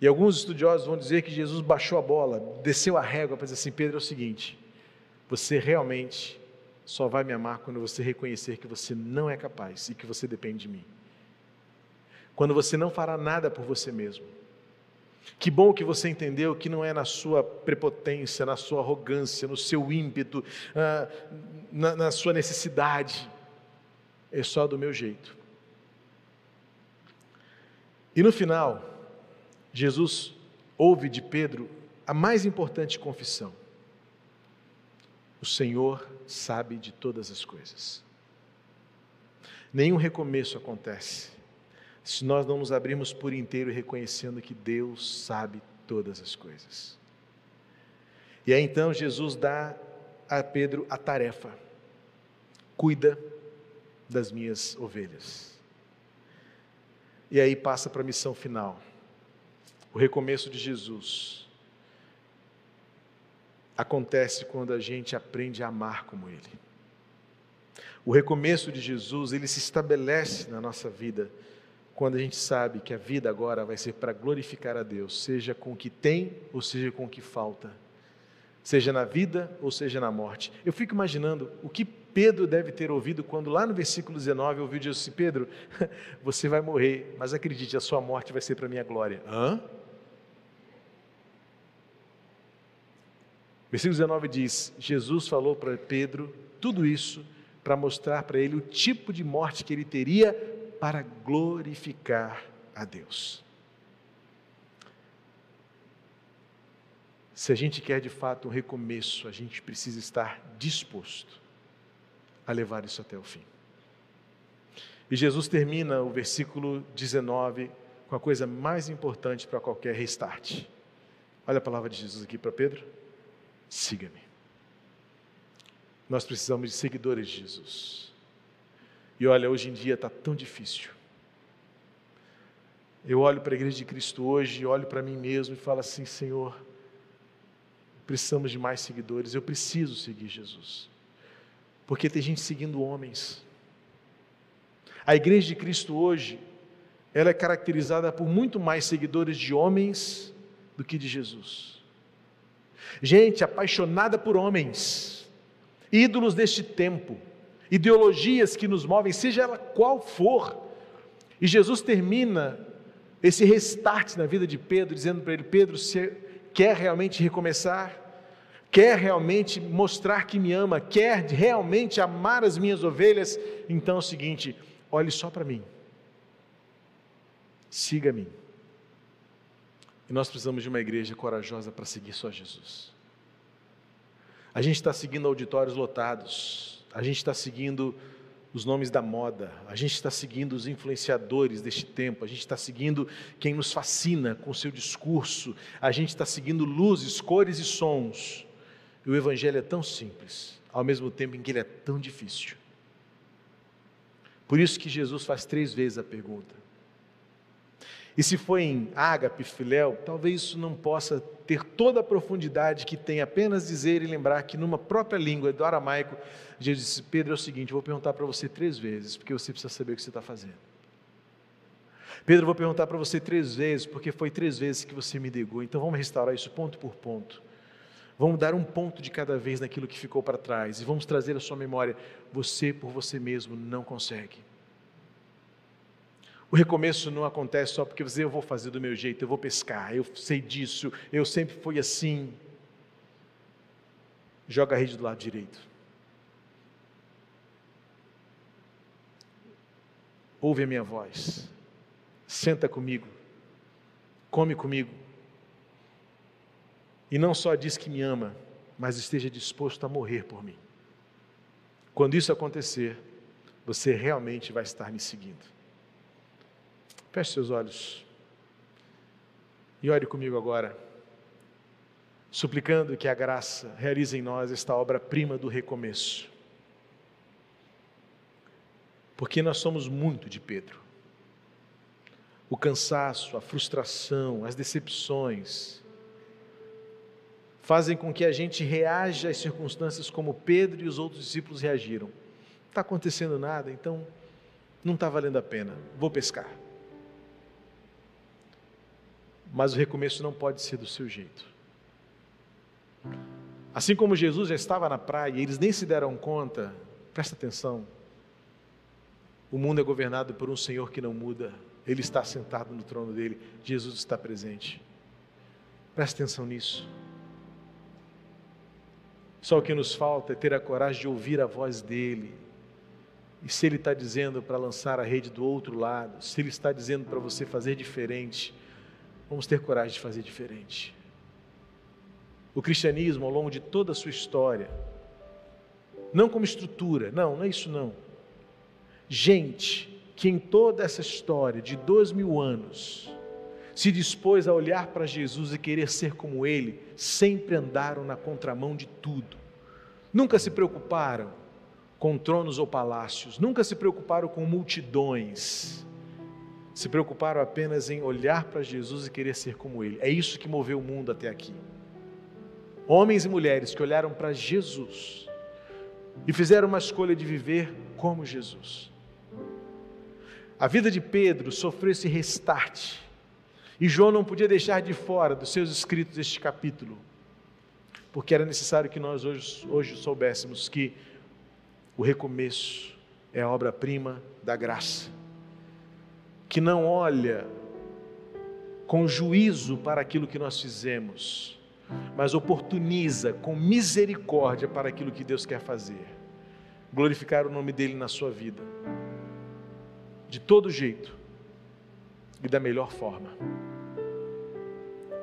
E alguns estudiosos vão dizer que Jesus baixou a bola, desceu a régua para dizer assim: Pedro, é o seguinte, você realmente só vai me amar quando você reconhecer que você não é capaz e que você depende de mim. Quando você não fará nada por você mesmo. Que bom que você entendeu que não é na sua prepotência, na sua arrogância, no seu ímpeto, ah, na, na sua necessidade. É só do meu jeito. E no final, Jesus ouve de Pedro a mais importante confissão: O Senhor sabe de todas as coisas. Nenhum recomeço acontece se nós não nos abrirmos por inteiro reconhecendo que Deus sabe todas as coisas. E aí então Jesus dá a Pedro a tarefa: cuida das minhas ovelhas. E aí passa para a missão final O recomeço de Jesus acontece quando a gente aprende a amar como Ele. O recomeço de Jesus, ele se estabelece na nossa vida quando a gente sabe que a vida agora vai ser para glorificar a Deus, seja com o que tem ou seja com o que falta, seja na vida ou seja na morte. Eu fico imaginando o que Pedro deve ter ouvido quando lá no versículo 19 ouviu Jesus assim: Pedro, <laughs> você vai morrer, mas acredite, a sua morte vai ser para a minha glória. Hã? Versículo 19 diz: Jesus falou para Pedro tudo isso para mostrar para ele o tipo de morte que ele teria para glorificar a Deus. Se a gente quer de fato um recomeço, a gente precisa estar disposto a levar isso até o fim. E Jesus termina o versículo 19 com a coisa mais importante para qualquer restart. Olha a palavra de Jesus aqui para Pedro. Siga-me. Nós precisamos de seguidores de Jesus. E olha, hoje em dia está tão difícil. Eu olho para a igreja de Cristo hoje, olho para mim mesmo e falo assim: Senhor, precisamos de mais seguidores, eu preciso seguir Jesus. Porque tem gente seguindo homens. A igreja de Cristo hoje, ela é caracterizada por muito mais seguidores de homens do que de Jesus. Gente apaixonada por homens ídolos deste tempo, ideologias que nos movem, seja ela qual for. E Jesus termina esse restart na vida de Pedro, dizendo para ele: Pedro, você quer realmente recomeçar? Quer realmente mostrar que me ama? Quer realmente amar as minhas ovelhas? Então é o seguinte: olhe só para mim, siga-me. E nós precisamos de uma igreja corajosa para seguir só Jesus. A gente está seguindo auditórios lotados, a gente está seguindo os nomes da moda, a gente está seguindo os influenciadores deste tempo, a gente está seguindo quem nos fascina com seu discurso, a gente está seguindo luzes, cores e sons. E o Evangelho é tão simples, ao mesmo tempo em que ele é tão difícil. Por isso que Jesus faz três vezes a pergunta: e se foi em ágape, filéu, talvez isso não possa ter toda a profundidade que tem apenas dizer e lembrar que numa própria língua do aramaico, Jesus disse: Pedro, é o seguinte, vou perguntar para você três vezes, porque você precisa saber o que você está fazendo. Pedro, vou perguntar para você três vezes, porque foi três vezes que você me negou. Então vamos restaurar isso ponto por ponto. Vamos dar um ponto de cada vez naquilo que ficou para trás e vamos trazer a sua memória. Você por você mesmo não consegue. O recomeço não acontece só porque você, eu vou fazer do meu jeito, eu vou pescar, eu sei disso, eu sempre fui assim. Joga a rede do lado direito. Ouve a minha voz. Senta comigo. Come comigo. E não só diz que me ama, mas esteja disposto a morrer por mim. Quando isso acontecer, você realmente vai estar me seguindo. Feche seus olhos e ore comigo agora, suplicando que a graça realize em nós esta obra-prima do recomeço. Porque nós somos muito de Pedro. O cansaço, a frustração, as decepções fazem com que a gente reaja às circunstâncias como Pedro e os outros discípulos reagiram. Não está acontecendo nada, então não está valendo a pena, vou pescar. Mas o recomeço não pode ser do seu jeito. Assim como Jesus já estava na praia e eles nem se deram conta, presta atenção. O mundo é governado por um Senhor que não muda. Ele está sentado no trono dele. Jesus está presente. Presta atenção nisso. Só o que nos falta é ter a coragem de ouvir a voz dele. E se ele está dizendo para lançar a rede do outro lado, se ele está dizendo para você fazer diferente, Vamos ter coragem de fazer diferente. O cristianismo, ao longo de toda a sua história, não como estrutura, não, não é isso não. Gente que em toda essa história de dois mil anos se dispôs a olhar para Jesus e querer ser como Ele, sempre andaram na contramão de tudo. Nunca se preocuparam com tronos ou palácios, nunca se preocuparam com multidões, se preocuparam apenas em olhar para Jesus e querer ser como Ele. É isso que moveu o mundo até aqui. Homens e mulheres que olharam para Jesus e fizeram uma escolha de viver como Jesus. A vida de Pedro sofreu esse restart. E João não podia deixar de fora dos seus escritos este capítulo, porque era necessário que nós hoje, hoje soubéssemos que o recomeço é a obra-prima da graça, que não olha com juízo para aquilo que nós fizemos, mas oportuniza com misericórdia para aquilo que Deus quer fazer. Glorificar o nome dele na sua vida, de todo jeito e da melhor forma.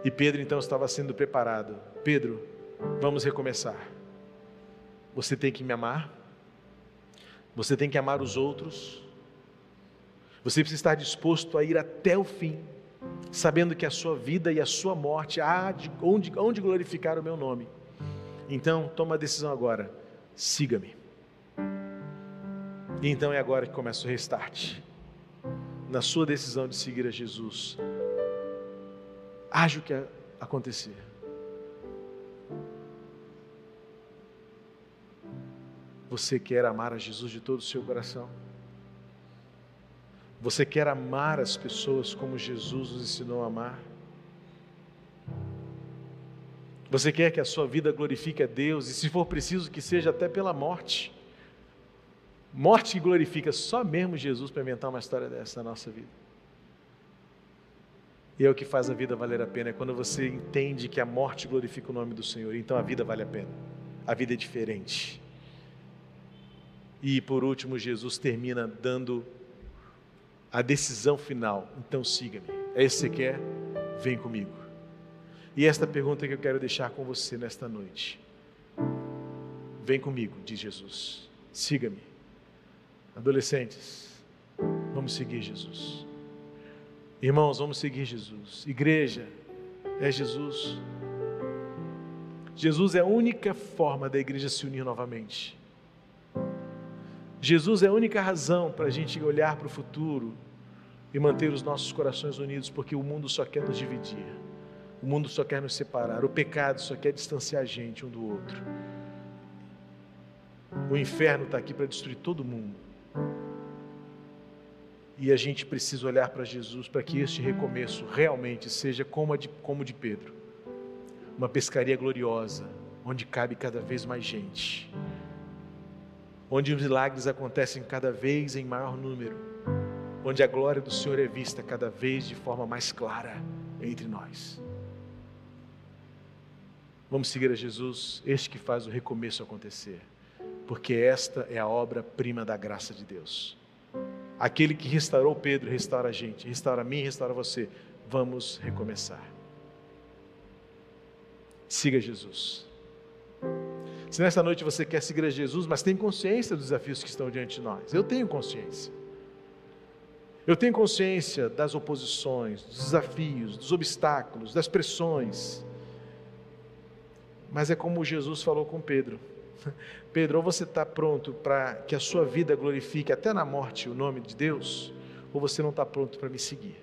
E Pedro então estava sendo preparado. Pedro, vamos recomeçar. Você tem que me amar. Você tem que amar os outros. Você precisa estar disposto a ir até o fim, sabendo que a sua vida e a sua morte há de onde, onde glorificar o meu nome. Então, toma a decisão agora. Siga-me. E então é agora que começa o restart. Na sua decisão de seguir a Jesus, haja o que acontecer. Você quer amar a Jesus de todo o seu coração? Você quer amar as pessoas como Jesus nos ensinou a amar? Você quer que a sua vida glorifique a Deus e, se for preciso, que seja até pela morte? Morte que glorifica só mesmo Jesus para inventar uma história dessa na nossa vida. E é o que faz a vida valer a pena, é quando você entende que a morte glorifica o nome do Senhor, então a vida vale a pena. A vida é diferente. E por último, Jesus termina dando a decisão final. Então siga-me. É isso que você quer? Vem comigo. E esta pergunta que eu quero deixar com você nesta noite. Vem comigo, diz Jesus. Siga-me. Adolescentes, vamos seguir Jesus. Irmãos, vamos seguir Jesus. Igreja, é Jesus. Jesus é a única forma da igreja se unir novamente. Jesus é a única razão para a gente olhar para o futuro e manter os nossos corações unidos, porque o mundo só quer nos dividir, o mundo só quer nos separar, o pecado só quer distanciar a gente um do outro. O inferno está aqui para destruir todo mundo. E a gente precisa olhar para Jesus para que este recomeço realmente seja como, de, como de Pedro uma pescaria gloriosa, onde cabe cada vez mais gente, onde os milagres acontecem cada vez em maior número, onde a glória do Senhor é vista cada vez de forma mais clara entre nós. Vamos seguir a Jesus, este que faz o recomeço acontecer, porque esta é a obra-prima da graça de Deus. Aquele que restaurou Pedro, restaura a gente, restaura a mim, restaura você. Vamos recomeçar. Siga Jesus. Se nesta noite você quer seguir a Jesus, mas tem consciência dos desafios que estão diante de nós, eu tenho consciência. Eu tenho consciência das oposições, dos desafios, dos obstáculos, das pressões. Mas é como Jesus falou com Pedro: <laughs> Pedro, ou você está pronto para que a sua vida glorifique até na morte o nome de Deus, ou você não está pronto para me seguir.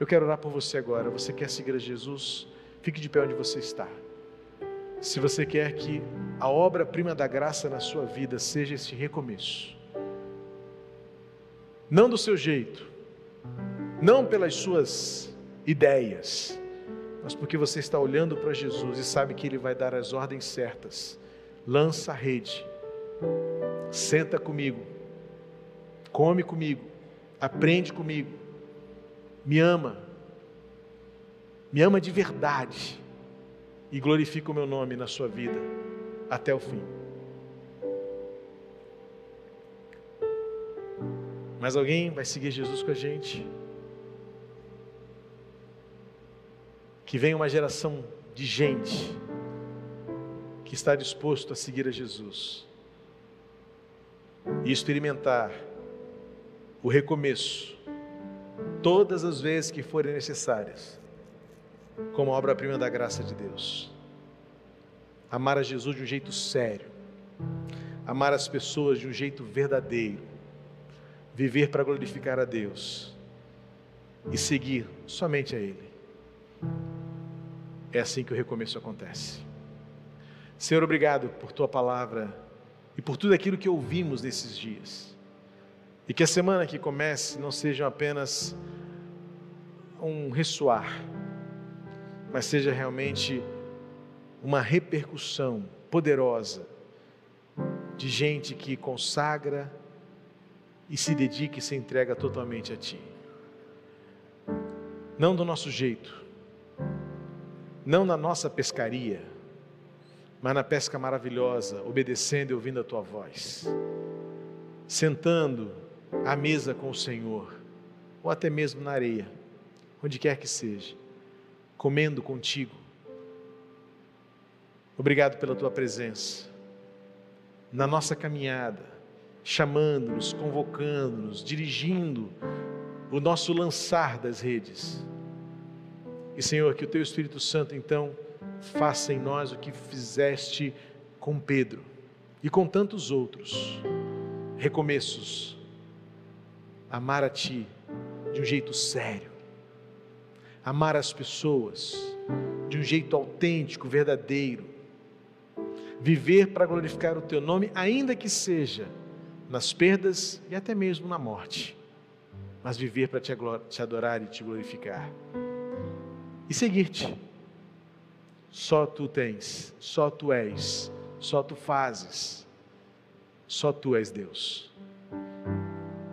Eu quero orar por você agora. Você quer seguir a Jesus? Fique de pé onde você está. Se você quer que a obra-prima da graça na sua vida seja esse recomeço, não do seu jeito, não pelas suas ideias, mas porque você está olhando para Jesus e sabe que Ele vai dar as ordens certas. Lança a rede, senta comigo, come comigo, aprende comigo, me ama, me ama de verdade e glorifica o meu nome na sua vida até o fim. Mas alguém vai seguir Jesus com a gente? que venha uma geração de gente que está disposto a seguir a Jesus e experimentar o recomeço todas as vezes que forem necessárias, como obra-prima da graça de Deus. Amar a Jesus de um jeito sério, amar as pessoas de um jeito verdadeiro, viver para glorificar a Deus e seguir somente a Ele. É assim que o recomeço acontece. Senhor, obrigado por tua palavra e por tudo aquilo que ouvimos nesses dias. E que a semana que comece não seja apenas um ressoar, mas seja realmente uma repercussão poderosa de gente que consagra e se dedica e se entrega totalmente a Ti. Não do nosso jeito, não na nossa pescaria, mas na pesca maravilhosa, obedecendo e ouvindo a Tua voz, sentando à mesa com o Senhor, ou até mesmo na areia, onde quer que seja, comendo contigo. Obrigado pela Tua presença na nossa caminhada, chamando-nos, convocando-nos, dirigindo o nosso lançar das redes. E Senhor, que o Teu Espírito Santo então faça em nós o que fizeste com Pedro e com tantos outros recomeços. Amar a Ti de um jeito sério, amar as pessoas de um jeito autêntico, verdadeiro, viver para glorificar o teu nome, ainda que seja nas perdas e até mesmo na morte, mas viver para te adorar e te glorificar e seguir-te. Só tu tens, só tu és, só tu fazes, só tu és Deus.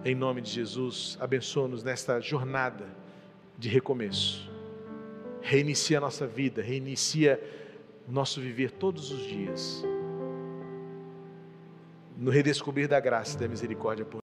Em nome de Jesus, abençoa-nos nesta jornada de recomeço. Reinicia a nossa vida, reinicia o nosso viver todos os dias, no redescobrir da graça e da misericórdia por